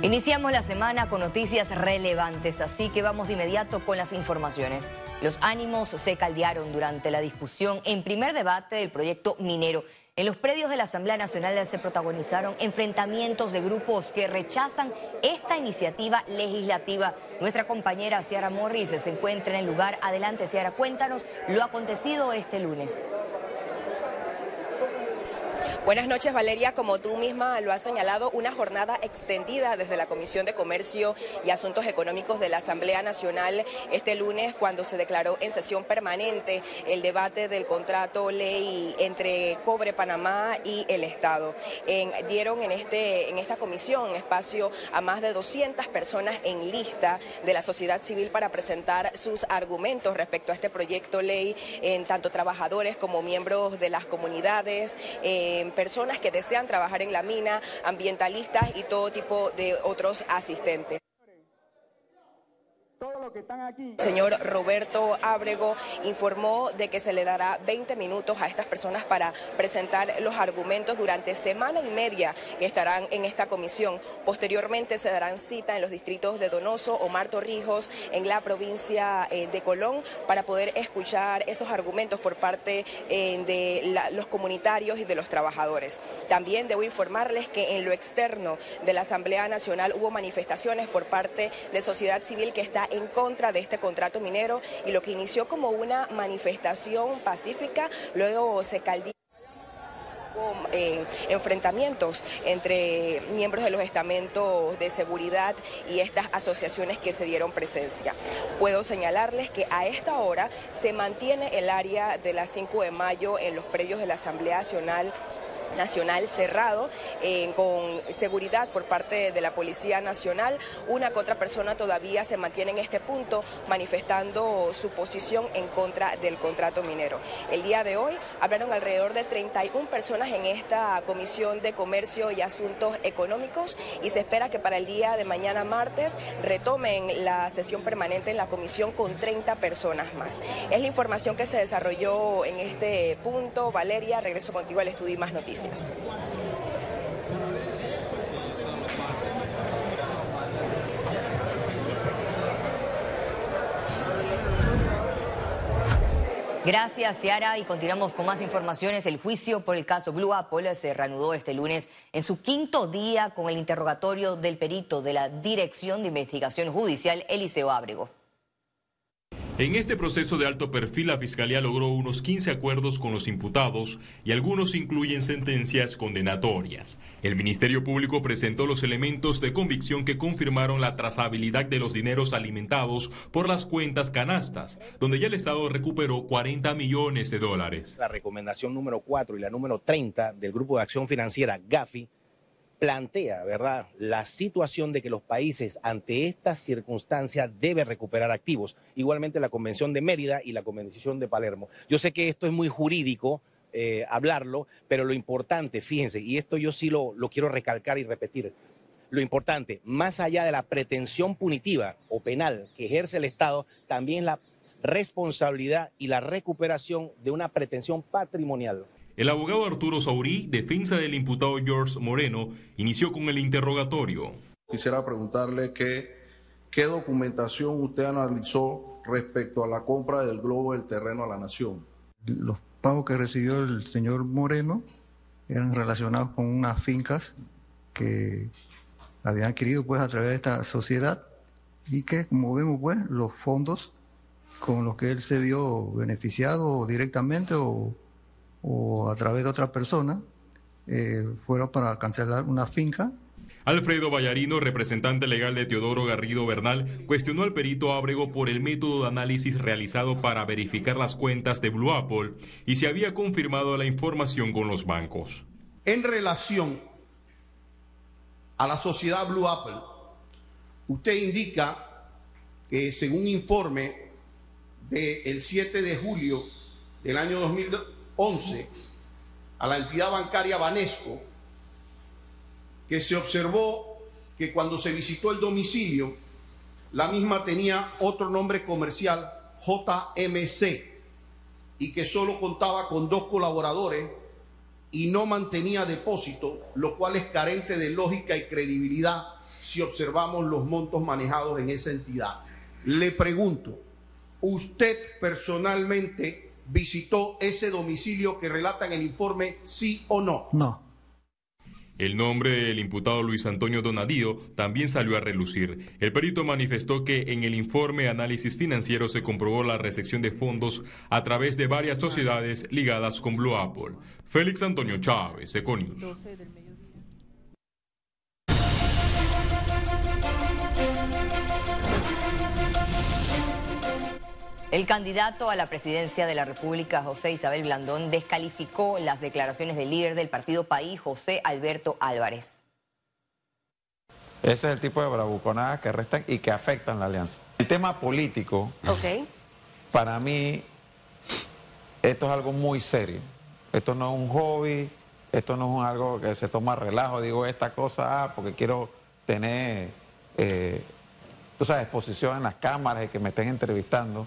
Iniciamos la semana con noticias relevantes, así que vamos de inmediato con las informaciones. Los ánimos se caldearon durante la discusión en primer debate del proyecto minero. En los predios de la Asamblea Nacional se protagonizaron enfrentamientos de grupos que rechazan esta iniciativa legislativa. Nuestra compañera Ciara Morris se encuentra en el lugar. Adelante, Ciara, cuéntanos lo acontecido este lunes. Buenas noches, Valeria. Como tú misma lo has señalado, una jornada extendida desde la Comisión de Comercio y Asuntos Económicos de la Asamblea Nacional este lunes, cuando se declaró en sesión permanente el debate del contrato ley entre Cobre Panamá y el Estado. dieron en, este, en esta comisión espacio a más de 200 personas en lista de la sociedad civil para presentar sus argumentos respecto a este proyecto ley, en tanto trabajadores como miembros de las comunidades personas que desean trabajar en la mina, ambientalistas y todo tipo de otros asistentes. Señor Roberto Ábrego informó de que se le dará 20 minutos a estas personas para presentar los argumentos durante semana y media que estarán en esta comisión. Posteriormente se darán cita en los distritos de Donoso, Omar Torrijos, en la provincia eh, de Colón, para poder escuchar esos argumentos por parte eh, de los comunitarios y de los trabajadores. También debo informarles que en lo externo de la Asamblea Nacional hubo manifestaciones por parte de sociedad civil que está en contra de este contrato minero y lo que inició como una manifestación pacífica, luego se caldió eh, enfrentamientos entre miembros de los estamentos de seguridad y estas asociaciones que se dieron presencia. Puedo señalarles que a esta hora se mantiene el área de las 5 de mayo en los predios de la Asamblea Nacional nacional cerrado eh, con seguridad por parte de la Policía Nacional. Una que otra persona todavía se mantiene en este punto manifestando su posición en contra del contrato minero. El día de hoy hablaron alrededor de 31 personas en esta Comisión de Comercio y Asuntos Económicos y se espera que para el día de mañana martes retomen la sesión permanente en la comisión con 30 personas más. Es la información que se desarrolló en este punto. Valeria, regreso contigo al estudio y más noticias. Gracias, Ciara. Y continuamos con más informaciones. El juicio por el caso Blue Apple se reanudó este lunes en su quinto día con el interrogatorio del perito de la Dirección de Investigación Judicial, Eliseo Ábrego. En este proceso de alto perfil, la Fiscalía logró unos 15 acuerdos con los imputados y algunos incluyen sentencias condenatorias. El Ministerio Público presentó los elementos de convicción que confirmaron la trazabilidad de los dineros alimentados por las cuentas canastas, donde ya el Estado recuperó 40 millones de dólares. La recomendación número 4 y la número 30 del Grupo de Acción Financiera GAFI plantea, ¿verdad?, la situación de que los países ante estas circunstancias deben recuperar activos. Igualmente la Convención de Mérida y la Convención de Palermo. Yo sé que esto es muy jurídico eh, hablarlo, pero lo importante, fíjense, y esto yo sí lo quiero recalcar y repetir, lo importante, más allá de la pretensión punitiva o penal que ejerce el Estado, también la responsabilidad y la recuperación de una pretensión patrimonial. El abogado Arturo Saurí, defensa del imputado George Moreno, inició con el interrogatorio. Quisiera preguntarle qué documentación usted analizó respecto a la compra del globo del terreno a la nación. Los pagos que recibió el señor Moreno eran relacionados con unas fincas que habían adquirido pues a través de esta sociedad y que como vemos pues los fondos con los que él se vio beneficiado directamente o o a través de otra persona eh, fuera para cancelar una finca. Alfredo Vallarino, representante legal de Teodoro Garrido Bernal, cuestionó al perito Ábrego por el método de análisis realizado para verificar las cuentas de Blue Apple y si había confirmado la información con los bancos. En relación a la sociedad Blue Apple, usted indica que según informe del 7 de julio del año 2002, 11 a la entidad bancaria Banesco, que se observó que cuando se visitó el domicilio, la misma tenía otro nombre comercial, JMC, y que solo contaba con dos colaboradores y no mantenía depósito, lo cual es carente de lógica y credibilidad si observamos los montos manejados en esa entidad. Le pregunto, ¿usted personalmente visitó ese domicilio que relata en el informe, sí o no? No. El nombre del imputado Luis Antonio Donadío también salió a relucir. El perito manifestó que en el informe Análisis Financiero se comprobó la recepción de fondos a través de varias sociedades ligadas con Blue Apple. Félix Antonio Chávez, Econius. El candidato a la presidencia de la República, José Isabel Blandón, descalificó las declaraciones del líder del partido País, José Alberto Álvarez. Ese es el tipo de bravuconadas que restan y que afectan la alianza. El tema político, para mí, esto es algo muy serio. Esto no es un hobby, esto no es algo que se toma relajo. Digo esta cosa ah, porque quiero tener, eh, tú sabes, exposición en las cámaras y que me estén entrevistando.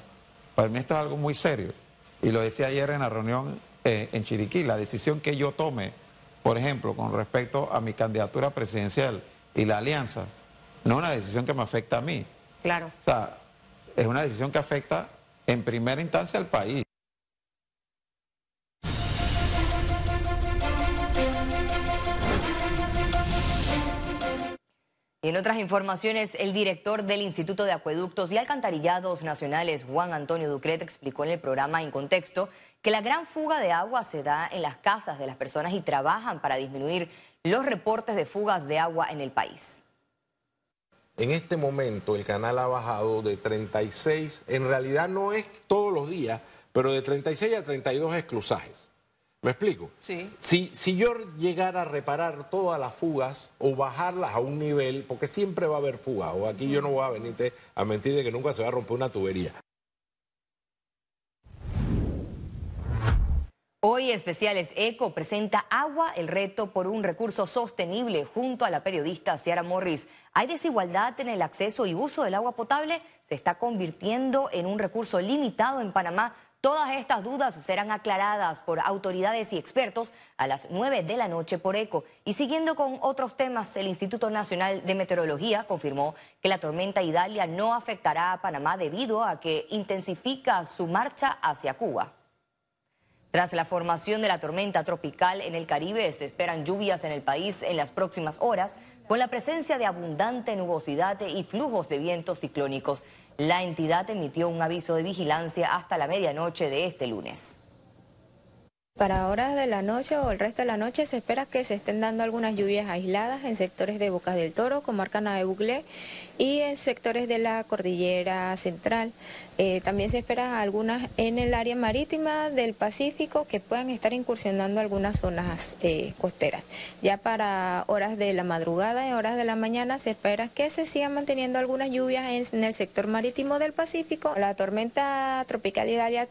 Para mí esto es algo muy serio. Y lo decía ayer en la reunión eh, en Chiriquí, la decisión que yo tome, por ejemplo, con respecto a mi candidatura presidencial y la alianza, no es una decisión que me afecta a mí. Claro. O sea, es una decisión que afecta en primera instancia al país. Otras informaciones, el director del Instituto de Acueductos y Alcantarillados Nacionales, Juan Antonio Ducret, explicó en el programa En Contexto que la gran fuga de agua se da en las casas de las personas y trabajan para disminuir los reportes de fugas de agua en el país. En este momento el canal ha bajado de 36, en realidad no es todos los días, pero de 36 a 32 esclusajes. ¿Me explico? Sí. Si, si yo llegara a reparar todas las fugas o bajarlas a un nivel, porque siempre va a haber fugas, o aquí yo no voy a venirte a mentir de que nunca se va a romper una tubería. Hoy Especiales Eco presenta Agua, el reto por un recurso sostenible junto a la periodista Ciara Morris. ¿Hay desigualdad en el acceso y uso del agua potable? ¿Se está convirtiendo en un recurso limitado en Panamá? Todas estas dudas serán aclaradas por autoridades y expertos a las 9 de la noche por ECO. Y siguiendo con otros temas, el Instituto Nacional de Meteorología confirmó que la tormenta Idalia no afectará a Panamá debido a que intensifica su marcha hacia Cuba. Tras la formación de la tormenta tropical en el Caribe, se esperan lluvias en el país en las próximas horas, con la presencia de abundante nubosidad y flujos de vientos ciclónicos. La entidad emitió un aviso de vigilancia hasta la medianoche de este lunes. Para horas de la noche o el resto de la noche se espera que se estén dando algunas lluvias aisladas en sectores de Bocas del Toro, comarca de Buglé y en sectores de la cordillera central. Eh, también se esperan algunas en el área marítima del Pacífico que puedan estar incursionando algunas zonas eh, costeras. Ya para horas de la madrugada y horas de la mañana se espera que se sigan manteniendo algunas lluvias en, el sector marítimo del Pacífico. La tormenta tropical Idalia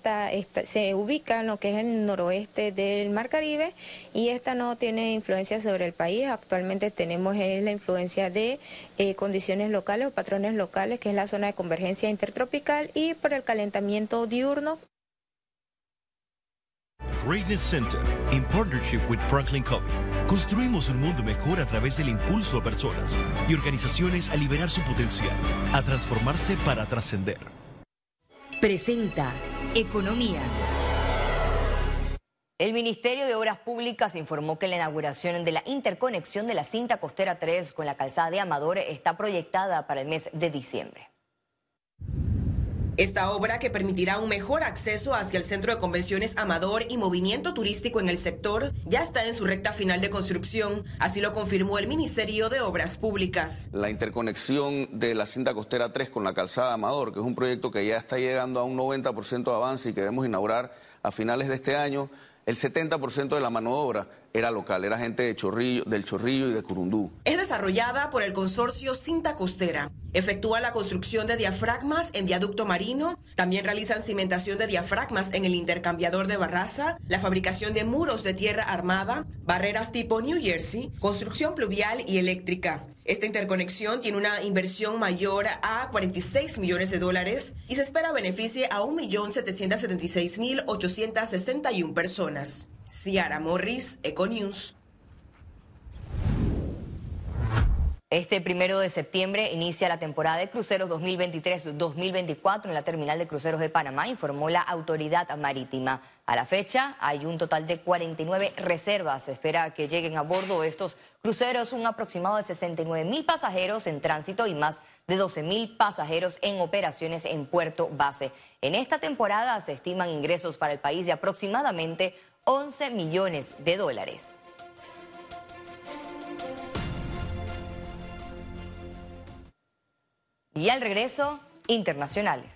se ubica en lo que es el noroeste del Mar Caribe y esta no tiene influencia sobre el país. Actualmente tenemos la influencia de eh, condiciones locales o patrones locales, que es la zona de convergencia intertropical y por el calentamiento diurno. Greatness Center, in partnership with Franklin Covey, construimos un mundo mejor a través del impulso a personas y organizaciones a liberar su potencial, a transformarse para trascender. Presenta Economía. El Ministerio de Obras Públicas informó que la inauguración de la interconexión de la cinta costera 3 con la calzada de Amador está proyectada para el mes de diciembre. Esta obra, que permitirá un mejor acceso hacia el centro de convenciones Amador y movimiento turístico en el sector, ya está en su recta final de construcción. Así lo confirmó el Ministerio de Obras Públicas. La interconexión de la cinta costera 3 con la calzada Amador, que es un proyecto que ya está llegando a un 90% de avance y que debemos inaugurar a finales de este año, el 70% de la mano de obra era local, era gente de Chorrillo, del Chorrillo y de Curundú. Es desarrollada por el consorcio Cinta Costera. Efectúa la construcción de diafragmas en viaducto marino. También realizan cimentación de diafragmas en el intercambiador de Barraza, la fabricación de muros de tierra armada, barreras tipo New Jersey, construcción pluvial y eléctrica. Esta interconexión tiene una inversión mayor a 46 millones de dólares y se espera beneficie a 1.776.861 personas. Ciara Morris, Econews. Este primero de septiembre inicia la temporada de cruceros 2023-2024 en la terminal de cruceros de Panamá, informó la autoridad marítima. A la fecha hay un total de 49 reservas. Se espera que lleguen a bordo estos cruceros un aproximado de 69 mil pasajeros en tránsito y más de 12 mil pasajeros en operaciones en puerto base. En esta temporada se estiman ingresos para el país de aproximadamente 11 millones de dólares. Y al regreso, internacionales.